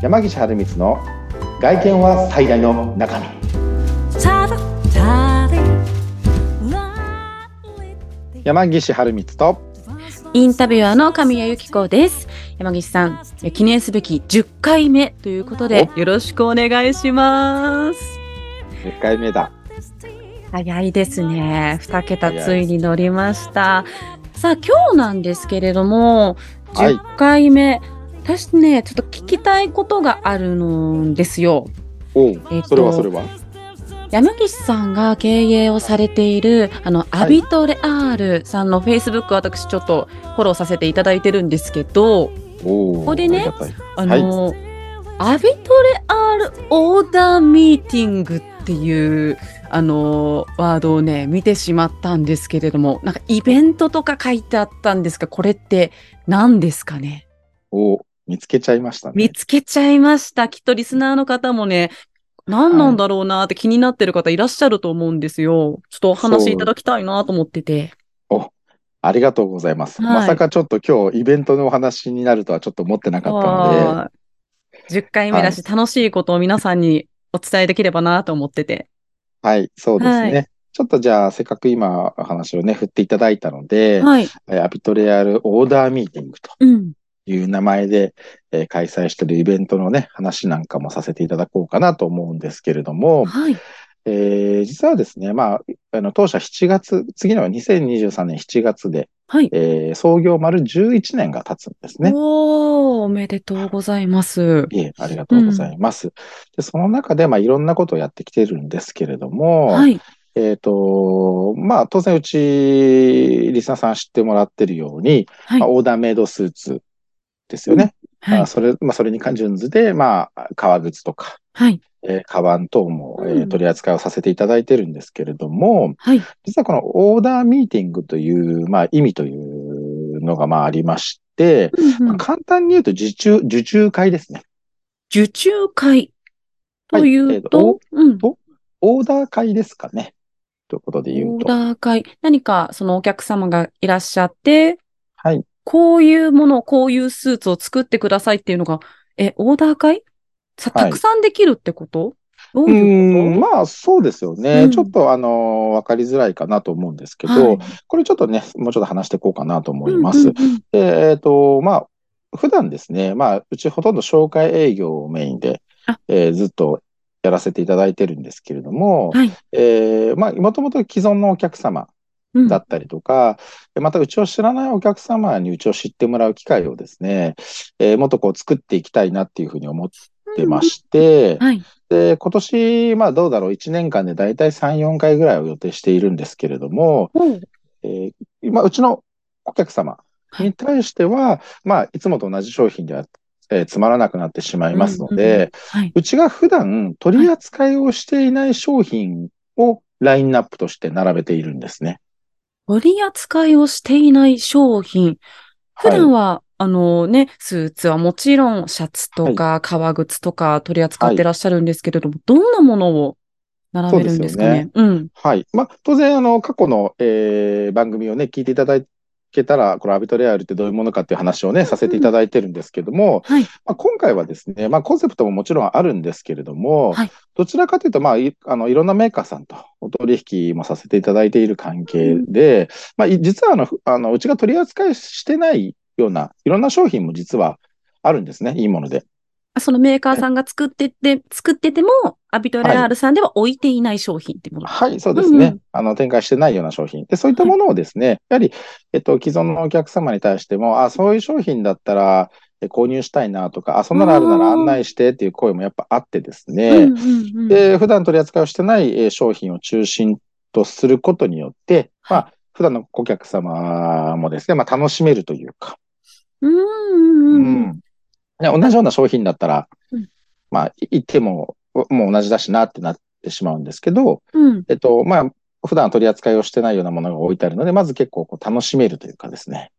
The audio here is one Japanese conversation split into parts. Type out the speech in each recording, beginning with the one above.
山岸春光の外見は最大の中身山岸春光とインタビュアーの神谷由紀子です。山岸さん、記念すべき10回目ということで、よろしくお願いします。10回目だ早いですね。2桁ついに乗りました。さあ、今日なんですけれども、はい10回目、私ね、ちょっと聞きたいことがあるんですよ。おうえっとそれはそれは？山岸さんが経営をされている、あの、アビトレアールさんのフェイスブック私ちょっとフォローさせていただいてるんですけど、おここでねありがたい。アビトレアールオーダーミーティングっていう、あの、ワードをね、見てしまったんですけれども、なんかイベントとか書いてあったんですが、これって何ですかね？お見つけちゃいましたね見つけちゃいました。きっとリスナーの方もね、何なんだろうなって気になってる方いらっしゃると思うんですよ。ちょっとお話いただきたいなと思ってて。ありがとうございます、はいまさかちょっと今日イベントのお話になるとはちょっと思ってなかったのではい10回目だし、楽しいことを皆さんにお伝えできればなと思ってて。はいそうですね、はちょっとじゃあせっかく今お話をね振っていただいたので、はい。えーアビトレアルオーダーミーティングとうん。いう名前で、えー開催しているイベントのね、話なんかもさせていただこうかなと思うんですけれども、はい。えー実はですね、まあ、あの当社7月、次の2023年7月で、はい。えー創業丸11年が経つんですね。おー、おめでとうございます。いえ、ありがとうございます。で、その中で、まあ、いろんなことをやってきてるんですけれども、はい。えっ、と、まあ、当然、うち、リスナーさん知ってもらってるように、はいまあ、。オーダーメイドスーツですよね。はい。まあそれ、まあ、それに関順図で、まあ、革靴とか、はい。えー、カバン等も、えーうん取り扱いをさせていただいてるんですけれども、はい。実はこのオーダーミーティングという、まあ、意味というのが、まあ、ありまして、うんうん簡単に言うと受注、受注会ですね。受注会といはいえーとうと、うん。オーダー会ですかね。ということで言オーうと。ダー会。何かそのお客様がいらっしゃって、はい。こういうもの、こういうスーツを作ってくださいっていうのが、え、オーダー会？さ、はい。たくさんできるってこと？どうういうこん、まあ、そうですよね。うん。ちょっと、あの、わかりづらいかなと思うんですけとど、はい。これちょっとね、もうちょっと話していこうかなと思います。えっ、と、まあ、普段ですね、まあ、うちほとんど紹介営業をメインであ、えーずっとやらせていただいてるんですけれども、はい。えーまあ、もともと既存のお客様うんだったりとか、またうちを知らないお客様にうちを知ってもらう機会をですね、えーもっとこう作っていきたいなっていうふうに思ってまして、はい。で、今年、まあどうだろう、1年間でだいたい3、4回ぐらいを予定しているんですけれども、おうえー今、うちのお客様に対しては、まあ、いつもと同じ商品では、えーつまらなくなってしまいますのうんうんうんで、はい。うちが普段取り扱いをしていない商品をラインナップとして並べているんですね。取り扱いをしていない商品。普段は、あのね、スーツはもちろん、シャツとか、革靴とか取り扱ってらっしゃるんですけれども、どんなものを並べるんですかね？うん。はい。まあ、当然、あの、過去の、えー番組をね、聞いていただけたら、このアビトレアルってどういうものかっていう話をね、させていただいてるんですけども、はい。まあ、今回はですね、まあ、コンセプトももちろんあるんですけれども、はいどちらかというと、まあ、いあのいろんなメーカーさんとお取引もさせていただいている関係で、まあ、い実はあのふあのうちが取り扱いしてないような、いろんな商品も実はあるんですね、いいもので。そのメーカーさんが作ってて、作ってても、アビトレアールさんでは置いていない商品ってもの。はい、そうですね。うんうん。あの、展開してないような商品。で、そういったものをですね、やはり、えっと、既存のお客様に対しても、あ、そういう商品だったら、え購入したいなとか、あ、そんなのあるなら案内してっていう声もやっぱあってですね、うんうんうん。で、普段取り扱いをしてないえー商品を中心とすることによって、まあ、普段の顧客様もですね、まあ、楽しめるというか、うんうんうんね同じような商品だったらうん、まあ、い言っても、もう同じだしなってなってしまうんですけど、うん。えっと、まあ、普段取り扱いをしてないようなものが置いてあるので、まず結構こう楽しめるというかですね。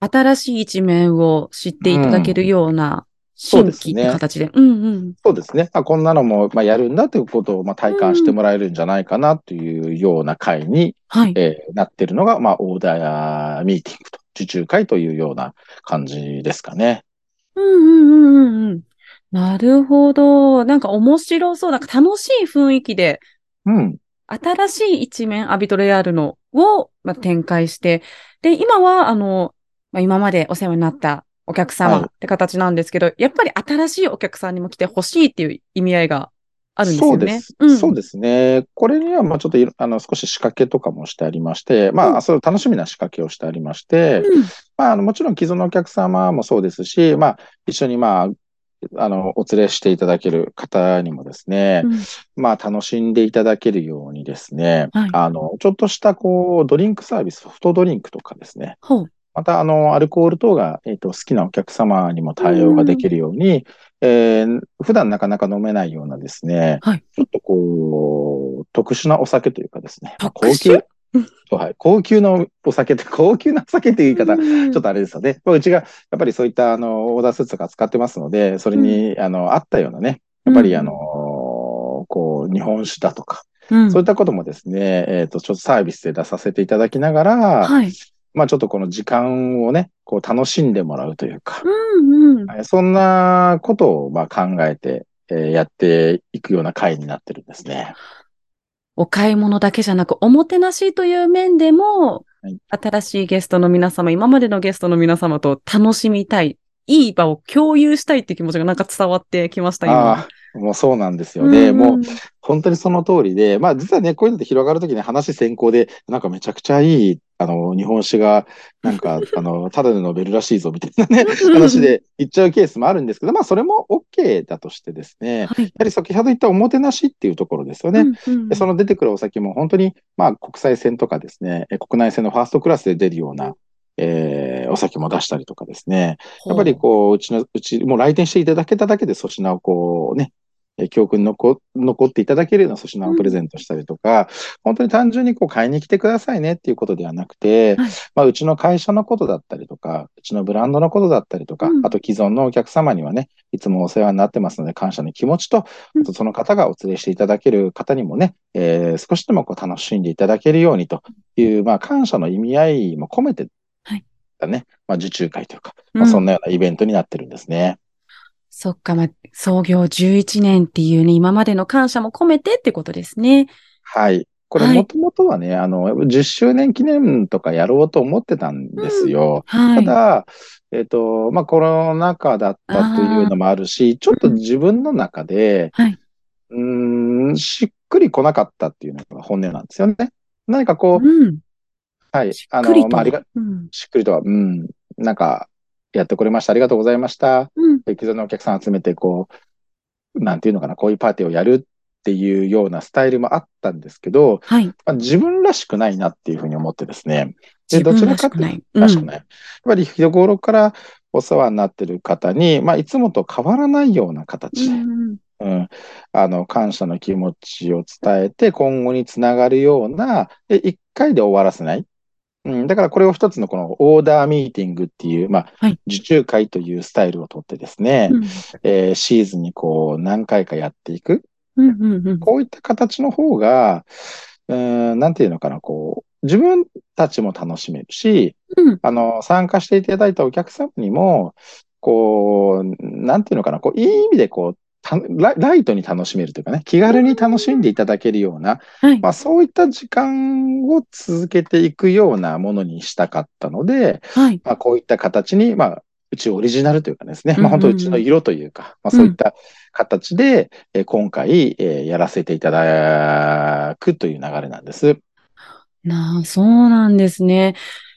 新しい一面を知っていただけるような新規って形で。うんうん。そうですね。まあ、こんなのも、まあ、やるんだということを、まあ、体感してもらえるんじゃないかなというような会に、はい。えーなってるのが、まあ、オーダーミーティングと、受注会というような感じですかね。うんうんうんうんうん。なるほど。なんか面白そう。なんか楽しい雰囲気で、うん。新しい一面、アビトレアールのを、まあ、展開して、で、今は、あの、まあ、今までお世話になったお客様はいって形なんですけど、やっぱり新しいお客さんにも来てほしいっていう意味合いがあるんですよね。そうです。うんそうですね。これには、まあちょっとあの、少し仕掛けとかもしてありまして、まあ、うんそういう楽しみな仕掛けをしてありまして、うんまあ、あの、もちろん既存のお客様もそうですし、まあ、一緒に、まあ、あの、お連れしていただける方にもですね、うんまあ、楽しんでいただけるようにですね、はいあの、ちょっとした、こう、ドリンクサービス、ソフトドリンクとかですね。また、あの、アルコール等が、えっと、好きなお客様にも対応ができるように、えー普段なかなか飲めないようなですね、はい。ちょっとこう、特殊なお酒というかですね、まあ高級、はい、高級のお酒って、高級なお酒っていう言い方、ちょっとあれですよね。まあうちが、やっぱりそういった、あの、オーダースーツとか使ってますので、それに、あの、合ったようなね、やっぱり、うん。あの、こう、日本酒だとか、うん。そういったこともですね、えっと、ちょっとサービスで出させていただきながら、はい。まあ、ちょっとこの時間をね、こう、楽しんでもらうというか、うんうん。はいそんなことを、まあ、考えて、えーやっていくような回になってるんですね。お買い物だけじゃなく、おもてなしという面でも、はい新しいゲストの皆様、今までのゲストの皆様と楽しみたい、いい場を共有したいっていう気持ちがなんか伝わってきました、今。もうそうなんですよね。んもう、本当にその通りで、まあ実はね、こういうのって広がるときに話先行で、なんかめちゃくちゃいい、あの、日本酒が、なんか、あの、ただで飲めるらしいぞ、みたいなね、話で言っちゃうケースもあるんですけど、まあそれも OK だとしてですね、やはい。はり先ほど言ったおもてなしっていうところですよね。うんうんでその出てくるお酒も本当に、まあ国際線とかですね、え国内線のファーストクラスで出るような、えーお酒も出したりとかですね、やっぱりこう、うちの、うち、もう来店していただけただけで粗品をこうね、えー記憶に残残っていただけるような粗品をプレゼントしたりとか、本当に単純にこう買いに来てくださいねっていうことではなくて、はい。まあうちの会社のことだったりとか、うちのブランドのことだったりとか、うん。あと既存のお客様にはね、いつもお世話になってますので感謝の気持ちと、うん。あとその方がお連れしていただける方にもね、えー少しでもこう楽しんでいただけるようにという、まあ感謝の意味合いも込めて、はい。ね、まあ受注会というか、うん。まあ、そんなようなイベントになってるんですね。そっか、まあ、創業11年っていうね、今までの感謝も込めてってことですね。はい。これはいもともとはね、あの、10周年記念とかやろうと思ってたんですよ。はい。ただ、えっと、まあコロナ禍だったというのもあるし、ちょっと自分の中で、はい。うーん、しっくりこなかったっていうのが本音なんですよね。何かこう、うん。はい。しあの。まあ、ありが、うん。しっくりとは、うん、なんか、やってこれました。ありがとうございました。うん。既存のお客さん集めて、こう、なんていうのかな、こういうパーティーをやるっていうようなスタイルもあったんですけど、はい。まあ、自分らしくないなっていうふうに思ってですね。で自分らしくない。らしくない。やっぱり日頃からお世話になってる方に、まあ、いつもと変わらないような形で、うん。うん、あの、感謝の気持ちを伝えて、今後につながるような、で、一回で終わらせない。うん、だからこれを一つのこのオーダーミーティングっていう、まあ、はい受注会というスタイルをとってですね、うん。えーシーズンにこう何回かやっていく。うん。うん。うん。こういった形の方が、うーん、なんていうのかな、こう、自分たちも楽しめるし、うん。あの、参加していただいたお客様にも、こう、なんていうのかな、こう、いい意味でこう、たラライトに楽しめるというかね、気軽に楽しんでいただけるような、はい。まあそういった時間を続けていくようなものにしたかったので、はい。まあこういった形に、まあ、うちオリジナルというかですね、まあうんうんうん本当うちの色というか、まあそういった形で、えー今回、えーやらせていただくという流れなんです。なあ、そうなんですね。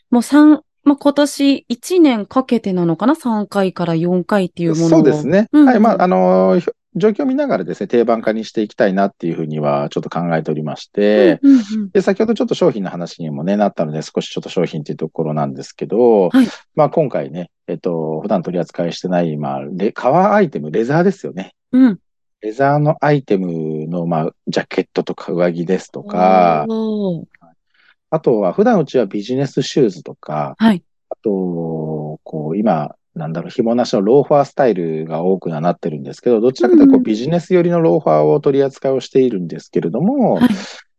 もう三、まあ、今年1年かけてなのかな ?3 回から4回っていうものを。そうですね。うんはい。まあ、あのー状況を見ながらですね、定番化にしていきたいなっていうふうにはちょっと考えておりまして、うんうんうんで、先ほどちょっと商品の話にもね、なったので、少しちょっと商品っていうところなんですけど、はいまあ今回ね、えっと、普段取り扱いしてない、まあ、レ、革アイテム、レザーですよね。うん。レザーのアイテムの、まあ、ジャケットとか上着ですとか、あとは普段うちはビジネスシューズとか、はい。あと、こう、今、なんだろう、紐なしのローファースタイルが多くなってるんですけど、どちらかというとこうビジネス寄りのローファーを取り扱いをしているんですけれども、はい。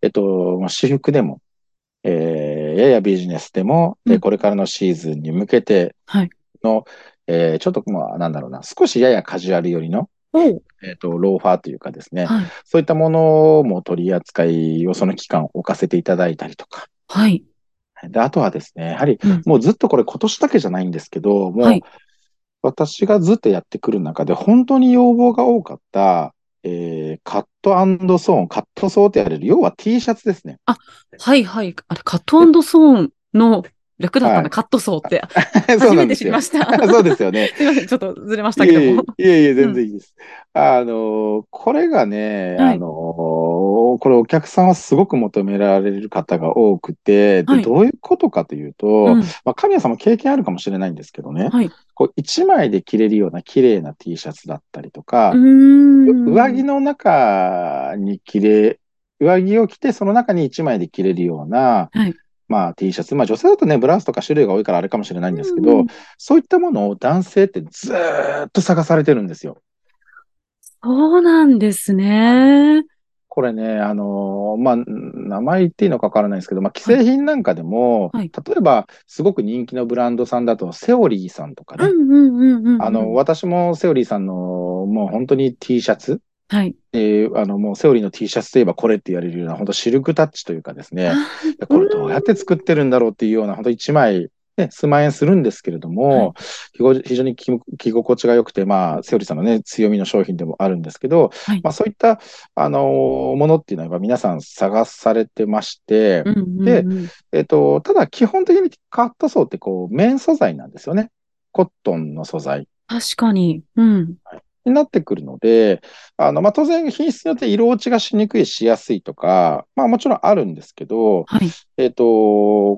えっと、まあ私服でも、えーややビジネスでも、えーうんこれからのシーズンに向けてはい。の、えーちょっとまあ、なんだろうな、少しややカジュアル寄りの、えっ、と、ローファーというかですね、はい。そういったものも取り扱いをその期間置かせていただいたりとか。はい。で、あとはですね、やはりうんもうずっとこれ今年だけじゃないんですけど、もうはい。私がずっとやってくる中で本当に要望が多かった、えーカットソーン、カットソーってやれる、要は T シャツですね。はい。はい。あれ、カットソーンの略だったんだ、はいカットソーって。そう初めてなんですよ知りました。そうですよね。すいません。ちょっとずれましたいえいえけども。いえいえ、全然いいです。あの、これがね、はいあの、これお客さんはすごく求められる方が多くて、ではいどういうことかというと、うん。まあ、神谷さんも経験あるかもしれないんですけどね、はい。こう一枚で着れるような綺麗な T シャツだったりとか。上着の中に着れ、上着を着てその中に一枚で着れるような、はいまあ T シャツ、まあ女性だとね、ブラウスとか種類が多いからあれかもしれないんですけど、うんそういったものを男性ってずーっと探されてるんですよ。そうなんですね。これね、あのーまあ、名前言っていいのかわからないですけど、まあ、既製品なんかでも、はい。例えば、すごく人気のブランドさんだと、セオリーさんとかね。あの、私もセオリーさんの、もう本当に T シャツ、はい。えーあの、もうセオリーの T シャツといえばこれって言われるような、本当シルクタッチというかですね、あこれどうやって作ってるんだろうっていうような、本当一枚、ね、数万円するんですけれども、非常非常に着着心地が良くて、まあ、セオリーさんのね、強みの商品でもあるんですけど、はいまあそういった、あのーものっていうのは皆さん探されてまして、うんうんうんでえっと、ただ基本的にカットソーってこう、綿素材なんですよね。コットンの素材。確かに。うん。になってくるので、あの、まあ、当然品質によって色落ちがしにくいしやすいとか、まあもちろんあるんですけど、はい。えっと、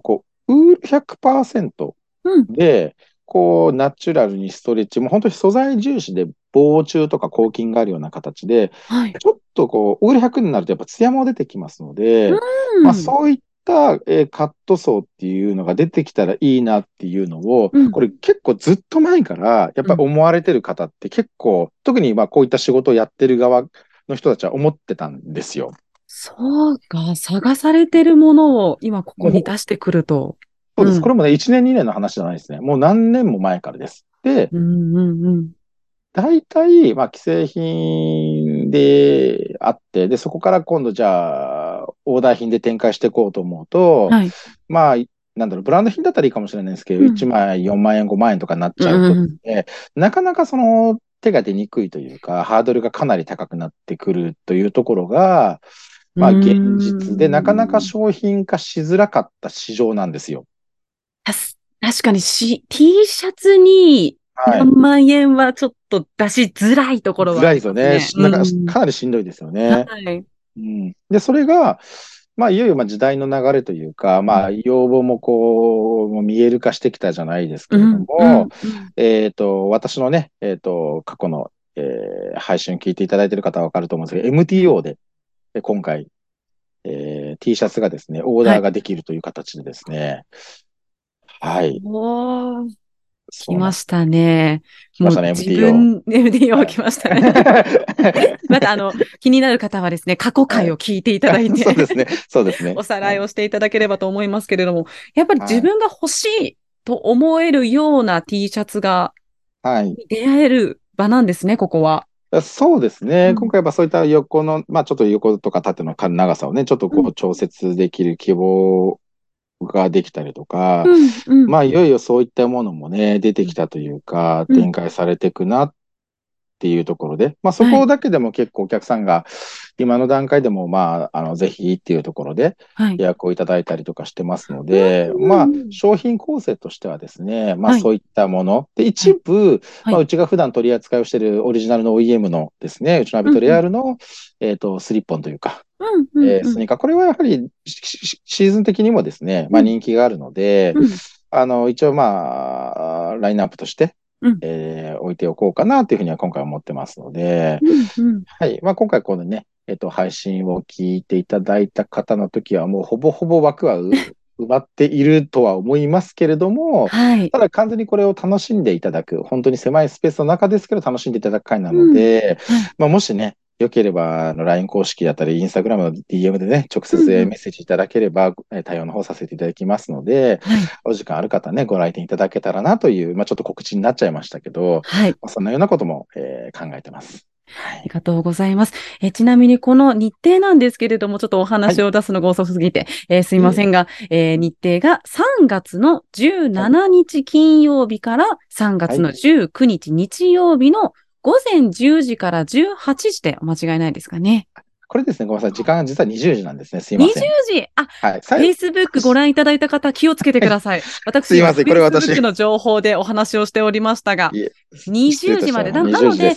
こう、ウール100%うん。で、こう、ナチュラルにストレッチ、もう本当に素材重視で防虫とか抗菌があるような形で、はい。ちょっとこう、ウール100になるとやっぱツヤも出てきますので、うんまあそういった、えーカットソーっていうのが出てきたらいいなっていうのを、うんこれ結構ずっと前からやっぱり思われてる方って結構、特にまあこういった仕事をやってる側の人たちは思ってたんですよ。そうか。探されてるものを今ここに出してくると。そうです。うんこれもね、1年2年の話じゃないですね。もう何年も前からです。で、うんうんうん。大体、まあ、既製品であって、で、そこから今度じゃあ、オーダー品で展開していこうと思うと、はい。まあ、なんだろう、ブランド品だったらいいかもしれないですけど、うん1枚4万円、5万円とかになっちゃうと、うんうんなかなかその手が出にくいというか、ハードルがかなり高くなってくるというところが、まあ、現実でなかなか商品化しづらかった市場なんですよ。確かにし T シャツにはい。何万円はちょっと出しづらいところは辛いですよね。しなんかうんかなりしんどいですよね。はい。うん、で、それが、まあ、いよいよまあ時代の流れというか、まあ、要望もこう、見える化してきたじゃないですけれども、うんうんえっと、私のね、えっと、過去の、えー配信を聞いていただいている方はわかると思うんですけど、MTO で、え今回、えー T シャツがですね、オーダーができるという形でですね、はい。おー来ましたね。来ましたねもう自 MTO 分、MTO 来ましたね。また、あの、気になる方はですね、過去回を聞いていただいて、そうですね。そうですね。おさらいをしていただければと思いますけれども、やっぱり自分が欲しいと思えるような T シャツがはい。出会える場なんですね、ここは。そうですね。うん今回やっぱそういった横の、まあちょっと横とか縦の長さをね、ちょっとこうう調節できる希望ができたりとか、うん、うん。まあいよいよそういったものもね、出てきたというか、うん展開されていくなっていうところで、まあそこだけでも結構お客さんが、今の段階でもまあ、あの、ぜひっていうところではい予。約をいただいたりとかしてますので、うんまあ商品構成としてはですね、まはいあそういったもの。で、一部、はいまあうちが普段取り扱いをしているオリジナルの OEM のですね、うちのアビトレアルの、えっと、スリッポンというか、うん、うん。えースニーカー。これはやはりシーズン的にもですね、まあうん人気があるので、うんあの、一応まあ、ラインナップとして、うんえー置いておこうかなというふうには今回思ってますので、うん、うん。はい。まあ今回このね、えっと、配信を聞いていただいた方の時はもうほぼほぼ枠はう 埋まっているとは思いますけれども、はい。ただ完全にこれを楽しんでいただく、本当に狭いスペースの中ですけど楽しんでいただく回なので、はいまあもしね、よければ、あの LINE 公式だったり、インスタグラムの DM でね、直接うんうんメッセージいただければ、えー対応の方させていただきますので、はい。お時間ある方はね、ご来店いただけたらなという、まあちょっと告知になっちゃいましたけど、はい。まあそんなようなことも、えー考えてます。ありがとうございます。えちなみにこの日程なんですけれども、ちょっとお話を出すのが遅すぎて、えーすいませんが、えー日程が3月の17日金曜日から3月の19日日曜日の午前10時から18時でお間違いないですかね。これですね、ごめんなさい。時間が実は20時なんですね。すい20ません。時？あ、はい。Facebook ご覧いただいた方気をつけてください。私、すいませんこれ私 Facebook の情報でお話をしておりましたがいえ、20時まで。なな20ので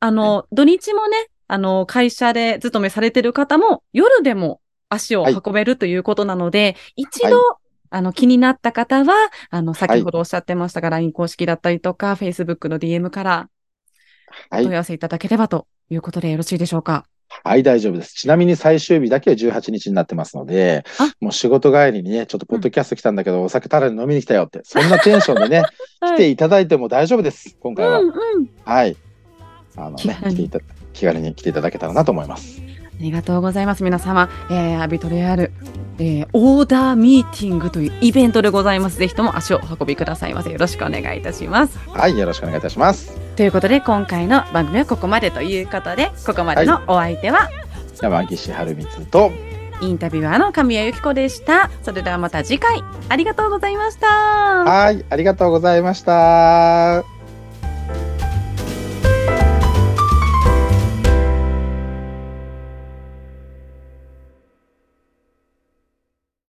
あの、土日もね、あの、会社で勤めされてる方も、夜でも足を運べるということなので、一度、はあの、気になった方は、あの、先ほどおっしゃってましたが、LINE 公式だったりとか、Facebook の DM からはい。問い合わせいただければということでよろしいでしょうか。はい、大丈夫です。ちなみに最終日だけは18日になってますのであ、もう仕事帰りにね、ちょっとポッドキャスト来たんだけど、お酒たらに飲みに来たよって、そんなテンションでね、来ていただいても大丈夫です。今回は。うんうん。はい。あのね、気軽に来ていた気軽に来ていただけたらなと思います。ありがとうございます。皆様、えー、アビトレアル、えー、オーダーミーティングというイベントでございます。ぜひとも足をお運びくださいませ。よろしくお願いいたします。はい、よろしくお願いいたします。ということで、今回の番組はここまでということで、ここまでのお相手は、山岸春光と、インタビュアーの神谷由紀子でした。それではまた次回、ありがとうございました。はい、ありがとうございました。